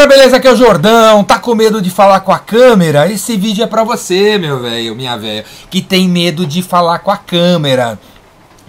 galera, beleza? Aqui é o Jordão. Tá com medo de falar com a câmera? Esse vídeo é pra você, meu velho, minha velha, que tem medo de falar com a câmera.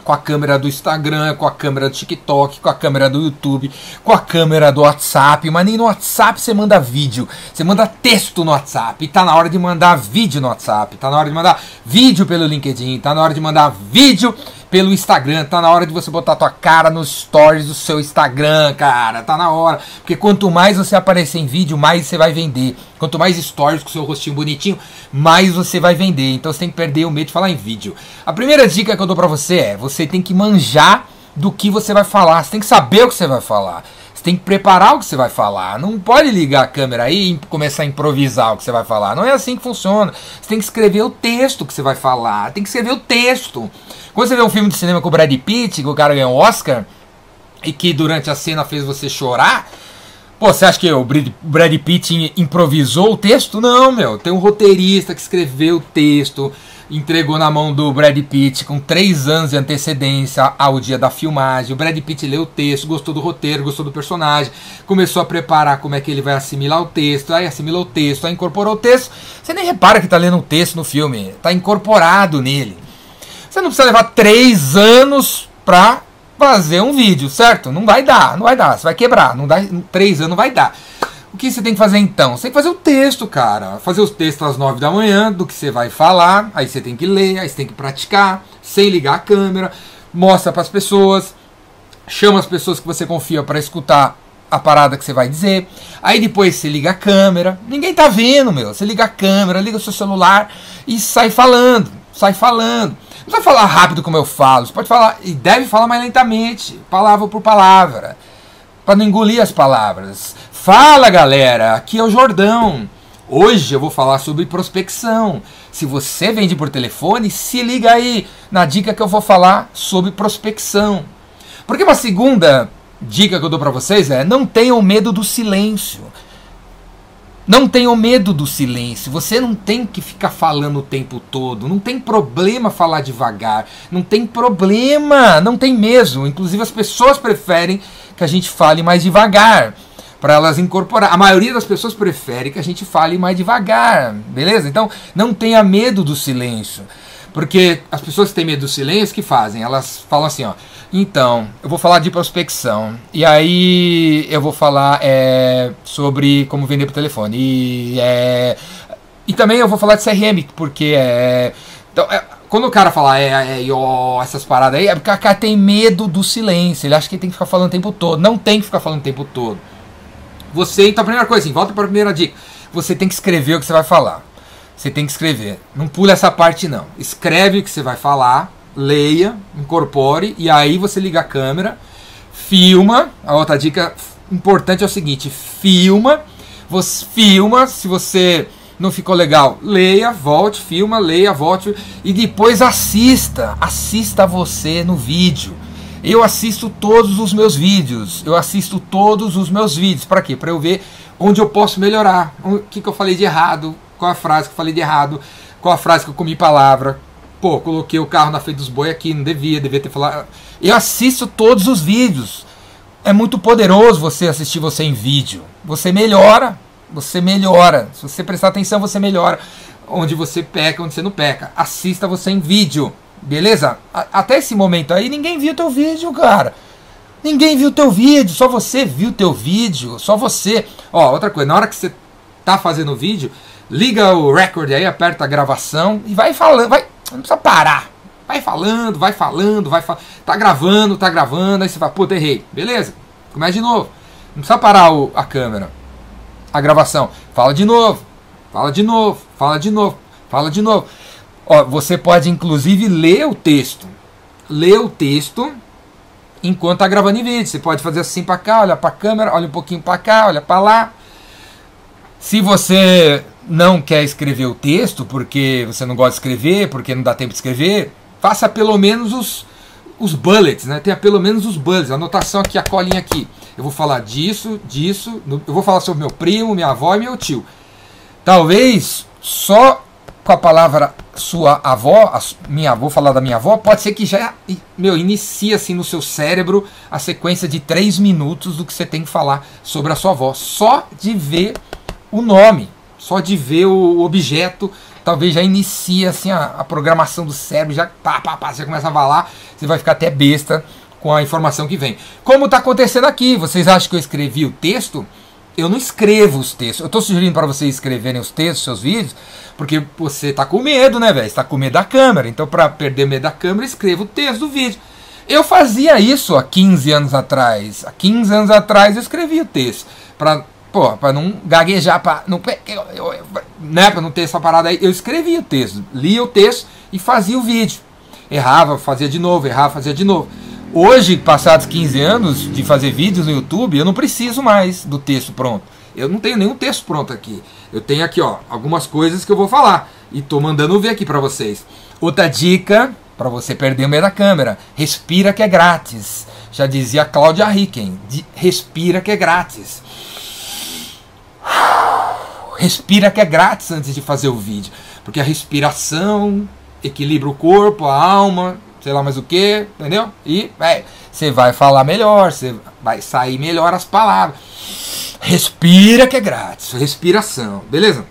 Com a câmera do Instagram, com a câmera do TikTok, com a câmera do YouTube, com a câmera do WhatsApp. Mas nem no WhatsApp você manda vídeo, você manda texto no WhatsApp. E tá na hora de mandar vídeo no WhatsApp, tá na hora de mandar vídeo pelo LinkedIn, tá na hora de mandar vídeo pelo Instagram. Tá na hora de você botar tua cara nos stories do seu Instagram, cara. Tá na hora. Porque quanto mais você aparecer em vídeo, mais você vai vender. Quanto mais stories com seu rostinho bonitinho, mais você vai vender. Então você tem que perder o medo de falar em vídeo. A primeira dica que eu dou pra você é: você tem que manjar do que você vai falar. Você tem que saber o que você vai falar. Você tem que preparar o que você vai falar. Não pode ligar a câmera aí e começar a improvisar o que você vai falar. Não é assim que funciona. Você tem que escrever o texto que você vai falar. Tem que escrever o texto. Quando você vê um filme de cinema com o Brad Pitt, que o cara ganhou o Oscar, e que durante a cena fez você chorar, Pô, você acha que o Brad Pitt improvisou o texto? Não, meu. Tem um roteirista que escreveu o texto, entregou na mão do Brad Pitt com três anos de antecedência ao dia da filmagem. O Brad Pitt leu o texto, gostou do roteiro, gostou do personagem, começou a preparar como é que ele vai assimilar o texto, aí assimilou o texto, aí incorporou o texto. Você nem repara que está lendo um texto no filme, está incorporado nele. Você não precisa levar três anos pra fazer um vídeo, certo? Não vai dar, não vai dar, você vai quebrar, não dá, três anos não vai dar. O que você tem que fazer então? Você tem que fazer o texto, cara. Fazer os textos às nove da manhã do que você vai falar, aí você tem que ler, aí você tem que praticar, sem ligar a câmera, mostra para as pessoas, chama as pessoas que você confia para escutar a parada que você vai dizer. Aí depois você liga a câmera. Ninguém tá vendo, meu. Você liga a câmera, liga o seu celular e sai falando. Sai falando. Não precisa falar rápido como eu falo, você pode falar, e deve falar mais lentamente, palavra por palavra, para não engolir as palavras. Fala galera, aqui é o Jordão. Hoje eu vou falar sobre prospecção. Se você vende por telefone, se liga aí na dica que eu vou falar sobre prospecção. Porque uma segunda dica que eu dou para vocês é: não tenham medo do silêncio. Não tenham medo do silêncio. Você não tem que ficar falando o tempo todo. Não tem problema falar devagar. Não tem problema. Não tem mesmo. Inclusive, as pessoas preferem que a gente fale mais devagar. Para elas incorporar. A maioria das pessoas prefere que a gente fale mais devagar. Beleza? Então, não tenha medo do silêncio. Porque as pessoas que têm medo do silêncio, que fazem? Elas falam assim, ó. Então, eu vou falar de prospecção. E aí eu vou falar é, sobre como vender por telefone. E, é, e também eu vou falar de CRM, porque é. Então, é, quando o cara fala é, é, ó, essas paradas aí, é porque o cara tem medo do silêncio. Ele acha que tem que ficar falando o tempo todo. Não tem que ficar falando o tempo todo. Você, então, a primeira coisa, assim, volta para a primeira dica. Você tem que escrever o que você vai falar. Você tem que escrever. Não pula essa parte, não. Escreve o que você vai falar leia, incorpore e aí você liga a câmera, filma. A outra dica importante é o seguinte: filma, você filma, se você não ficou legal, leia, volte, filma, leia, volte e depois assista, assista você no vídeo. Eu assisto todos os meus vídeos, eu assisto todos os meus vídeos, para quê? Para eu ver onde eu posso melhorar, o que, que eu falei de errado, qual a frase que eu falei de errado, qual a frase que eu comi palavra, pô, coloquei o carro na frente dos boi aqui, não devia, devia ter falado. Eu assisto todos os vídeos. É muito poderoso você assistir você em vídeo. Você melhora, você melhora. Se você prestar atenção, você melhora. Onde você peca, onde você não peca. Assista você em vídeo, beleza? A até esse momento aí, ninguém viu teu vídeo, cara. Ninguém viu teu vídeo, só você viu teu vídeo, só você. Ó, outra coisa, na hora que você tá fazendo o vídeo, liga o record aí, aperta a gravação e vai falando, vai não precisa parar. Vai falando, vai falando, vai falando. Tá gravando, tá gravando, aí você fala, puta, errei. Beleza, começa de novo. Não precisa parar o, a câmera. A gravação. Fala de novo. Fala de novo. Fala de novo. Fala de novo. Ó, você pode inclusive ler o texto. Ler o texto enquanto tá gravando em vídeo. Você pode fazer assim para cá, olha para a câmera, olha um pouquinho para cá, olha para lá. Se você não quer escrever o texto porque você não gosta de escrever, porque não dá tempo de escrever, faça pelo menos os, os bullets, né? Tenha pelo menos os bullets, a anotação aqui, a colinha aqui. Eu vou falar disso, disso, eu vou falar sobre meu primo, minha avó e meu tio. Talvez só com a palavra sua avó, a minha avó, falar da minha avó, pode ser que já, meu, inicie assim no seu cérebro a sequência de três minutos do que você tem que falar sobre a sua avó. Só de ver o nome, só de ver o objeto, talvez já inicie assim a, a programação do cérebro, já pá, pá, pá, você começa a falar, você vai ficar até besta com a informação que vem. Como está acontecendo aqui, vocês acham que eu escrevi o texto? Eu não escrevo os textos. Eu estou sugerindo para vocês escreverem os textos, seus vídeos, porque você está com medo, né, velho? está com medo da câmera. Então, para perder medo da câmera, escreva o texto do vídeo. Eu fazia isso há 15 anos atrás. Há 15 anos atrás eu escrevia o texto. Para pô, para não gaguejar, para não, né, não ter essa parada aí. Eu escrevia o texto, lia o texto e fazia o vídeo. Errava, fazia de novo, errava, fazia de novo. Hoje, passados 15 anos de fazer vídeos no YouTube, eu não preciso mais do texto pronto. Eu não tenho nenhum texto pronto aqui. Eu tenho aqui, ó, algumas coisas que eu vou falar e tô mandando ver aqui para vocês. Outra dica para você perder o meio da câmera: respira que é grátis. Já dizia Cláudia Ricken, respira que é grátis. Respira que é grátis antes de fazer o vídeo, porque a respiração equilibra o corpo, a alma, sei lá mais o que, entendeu? E você vai falar melhor, você vai sair melhor as palavras. Respira que é grátis, respiração, beleza?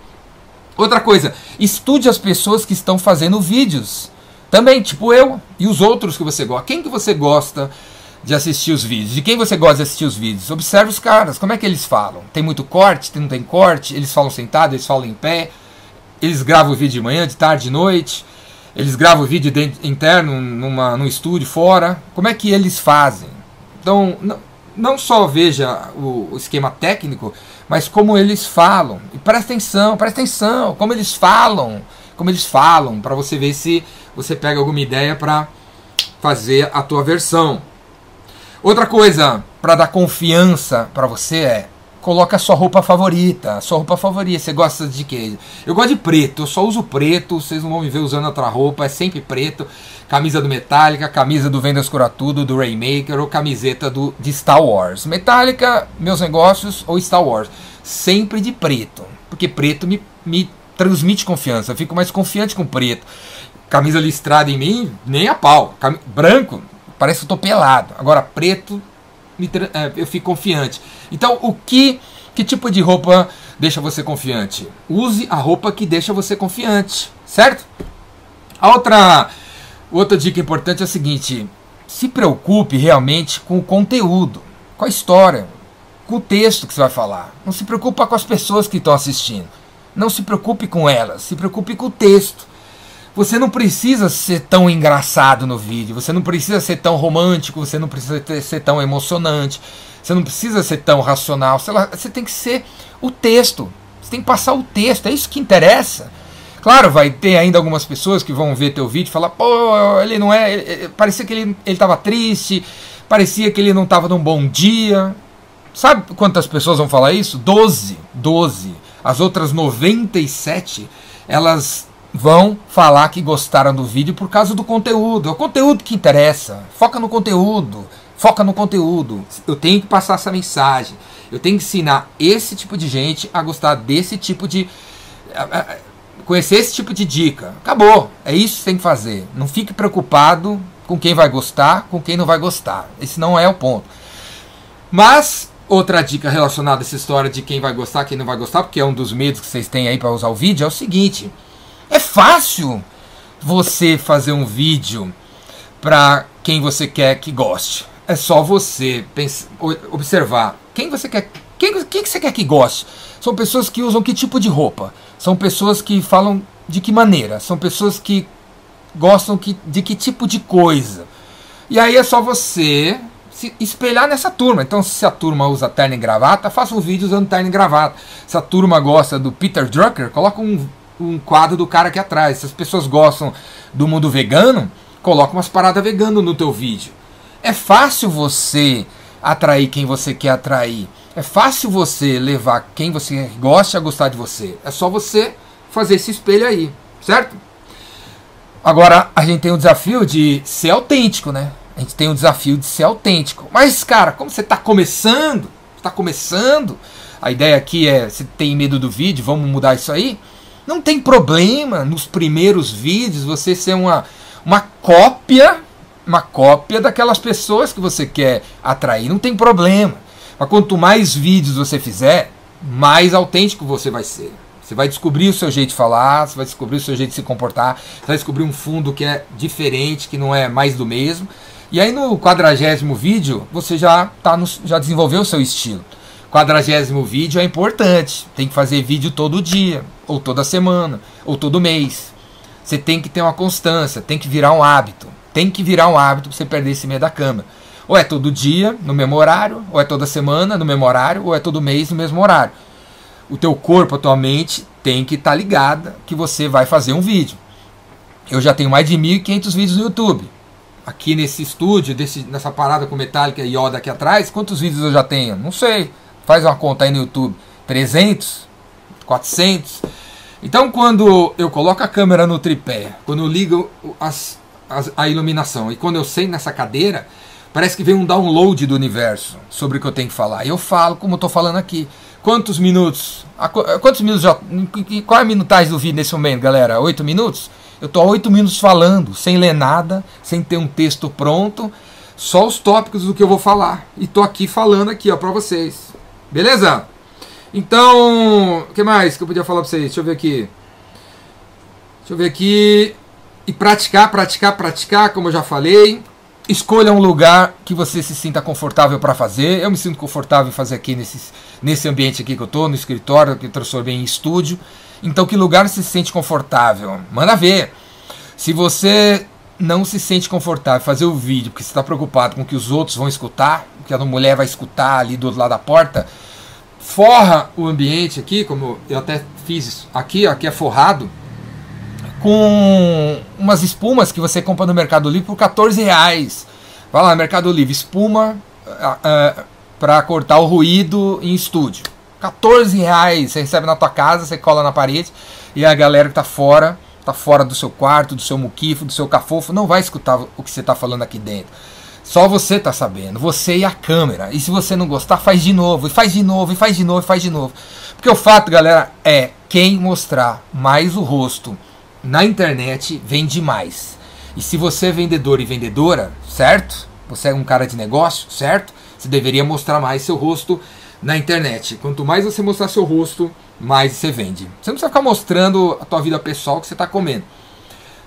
Outra coisa, estude as pessoas que estão fazendo vídeos. Também, tipo eu e os outros que você gosta. Quem que você gosta de assistir os vídeos? De quem você gosta de assistir os vídeos? Observe os caras, como é que eles falam? Tem muito corte, não tem corte? Eles falam sentado, eles falam em pé? Eles gravam o vídeo de manhã, de tarde, de noite? Eles gravam o vídeo dentro, interno numa, num estúdio fora. Como é que eles fazem? Então, não, não só veja o, o, esquema técnico, mas como eles falam. E presta atenção, presta atenção, como eles falam. Como eles falam, para você ver se você pega alguma ideia para fazer a tua versão. Outra coisa para dar confiança para você é coloca a sua roupa favorita. A sua roupa favorita. Você gosta de quê? Eu gosto de preto. Eu só uso preto. Vocês não vão me ver usando outra roupa. É sempre preto. Camisa do Metallica, camisa do Vendas Cura Tudo, do Rainmaker ou camiseta do, de Star Wars. Metallica, meus negócios ou Star Wars. Sempre de preto. Porque preto me, me transmite confiança. Eu fico mais confiante com preto. Camisa listrada em mim, nem a pau. Cam... Branco, parece que eu tô pelado. Agora, preto, eu fico confiante. Então, o que, que tipo de roupa deixa você confiante? Use a roupa que deixa você confiante, certo? A outra, outra dica importante é a seguinte: se preocupe realmente com o conteúdo, com a história, com o texto que você vai falar. Não se preocupe com as pessoas que estão assistindo. Não se preocupe com elas, se preocupe com o texto. Você não precisa ser tão engraçado no vídeo, você não precisa ser tão romântico, você não precisa ser tão emocionante, você não precisa ser tão racional, você tem que ser o texto. Você tem que passar o texto, é isso que interessa. Claro, vai ter ainda algumas pessoas que vão ver teu vídeo e falar, pô, ele não é. Ele, parecia que ele estava triste, parecia que ele não estava num bom dia. Sabe quantas pessoas vão falar isso? Doze. Doze. As outras 97, elas vão falar que gostaram do vídeo por causa do conteúdo. É o conteúdo que interessa. Foca no conteúdo. Foca no conteúdo. Eu tenho que passar essa mensagem. Eu tenho que ensinar esse tipo de gente a gostar desse tipo de. conhecer esse tipo de dica. Acabou. É isso que tem que fazer. Não fique preocupado com quem vai gostar, com quem não vai gostar. Esse não é o ponto. Mas Outra dica relacionada a essa história de quem vai gostar, quem não vai gostar, porque é um dos medos que vocês têm aí para usar o vídeo, é o seguinte: é fácil você fazer um vídeo para quem você quer que goste. É só você pensar, observar quem você quer, quem, quem você quer que goste. São pessoas que usam que tipo de roupa? São pessoas que falam de que maneira? São pessoas que gostam que, de que tipo de coisa? E aí é só você se espelhar nessa turma. Então, se a turma usa terno e gravata, faça um vídeo usando terno e gravata. Se a turma gosta do Peter Drucker, coloca um um quadro do cara aqui atrás. Se as pessoas gostam do mundo vegano, coloca umas paradas vegano no teu vídeo. É fácil você atrair quem você quer atrair. É fácil você levar quem você gosta a gostar de você. É só você fazer esse espelho aí, certo? Agora a gente tem o desafio de ser autêntico, né? A gente tem o desafio de ser autêntico. Mas, cara, como você está começando, está começando, a ideia aqui é, você tem medo do vídeo, vamos mudar isso aí. Não tem problema nos primeiros vídeos você ser uma, uma cópia, uma cópia daquelas pessoas que você quer atrair. Não tem problema. Mas quanto mais vídeos você fizer, mais autêntico você vai ser. Você vai descobrir o seu jeito de falar, você vai descobrir o seu jeito de se comportar, você vai descobrir um fundo que é diferente, que não é mais do mesmo. E aí no quadragésimo vídeo, você já, tá no, já desenvolveu o seu estilo. Quadragésimo vídeo é importante. Tem que fazer vídeo todo dia, ou toda semana, ou todo mês. Você tem que ter uma constância, tem que virar um hábito. Tem que virar um hábito para você perder esse meio da cama. Ou é todo dia, no mesmo horário, ou é toda semana, no mesmo horário, ou é todo mês, no mesmo horário. O teu corpo, a tua mente tem que estar tá ligada que você vai fazer um vídeo. Eu já tenho mais de 1.500 vídeos no YouTube. Aqui nesse estúdio, desse, nessa parada com metálica e Yoda aqui atrás, quantos vídeos eu já tenho? Não sei. Faz uma conta aí no YouTube. 300? 400? Então, quando eu coloco a câmera no tripé, quando eu ligo as, as, a iluminação e quando eu sento nessa cadeira, Parece que vem um download do universo sobre o que eu tenho que falar. E eu falo como eu estou falando aqui. Quantos minutos? Quantos minutos já. Qual é a minutagem do vídeo nesse momento, galera? Oito minutos? Eu estou há oito minutos falando, sem ler nada, sem ter um texto pronto, só os tópicos do que eu vou falar. E estou aqui falando aqui, ó, para vocês. Beleza? Então, o que mais que eu podia falar para vocês? Deixa eu ver aqui. Deixa eu ver aqui. E praticar, praticar, praticar, como eu já falei. Escolha um lugar que você se sinta confortável para fazer. Eu me sinto confortável em fazer aqui nesse, nesse ambiente aqui que eu estou, no escritório, que eu transformei em estúdio. Então, que lugar você se sente confortável? Manda ver. Se você não se sente confortável fazer o vídeo porque você está preocupado com o que os outros vão escutar, que a mulher vai escutar ali do outro lado da porta, forra o ambiente aqui, como eu até fiz isso. Aqui, ó, aqui é forrado com umas espumas que você compra no Mercado Livre por 14 reais. Vai lá, Mercado Livre, espuma uh, uh, para cortar o ruído em estúdio. 14 reais, você recebe na tua casa, você cola na parede e a galera que tá fora, tá fora do seu quarto, do seu muquifo, do seu cafofo, não vai escutar o que você tá falando aqui dentro. Só você tá sabendo, você e a câmera. E se você não gostar, faz de novo, e faz de novo, e faz de novo, e faz de novo. Porque o fato, galera, é quem mostrar mais o rosto na internet vende mais. E se você é vendedor e vendedora, certo? Você é um cara de negócio, certo? Você deveria mostrar mais seu rosto na internet. Quanto mais você mostrar seu rosto, mais você vende. Você não precisa ficar mostrando a tua vida pessoal que você está comendo.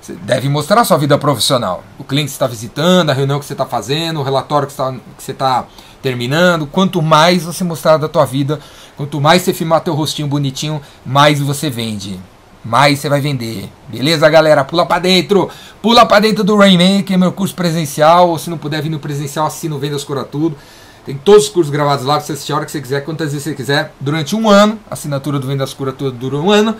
Você deve mostrar a sua vida profissional. O cliente que está visitando, a reunião que você está fazendo, o relatório que, você está terminando. Quanto mais você mostrar da tua vida, quanto mais você filmar teu rostinho bonitinho, mais você vende mais você vai vender. Beleza, galera? Pula para dentro. Pula para dentro do Rainmaker, meu curso presencial. Ou se não puder vir no presencial, assina o Vendas Cura Tudo. Tem todos os cursos gravados lá para você assistir a hora que você quiser, quantas vezes você quiser, durante um ano. A assinatura do Vendas Cura Tudo dura um ano.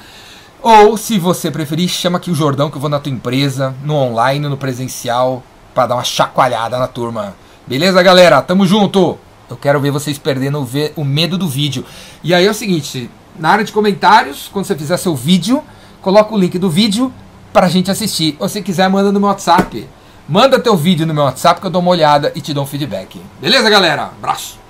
Ou, se você preferir, chama aqui o Jordão que eu vou na tua empresa, no online, no presencial, para dar uma chacoalhada na turma. Beleza, galera? Tamo junto! Eu quero ver vocês perdendo o medo do vídeo. E aí é o seguinte, na área de comentários, quando você fizer seu vídeo, coloca o link do vídeo para a gente assistir. Ou se quiser, manda no meu WhatsApp. Manda teu vídeo no meu WhatsApp que eu dou uma olhada e te dou um feedback. Beleza, galera? Abraço!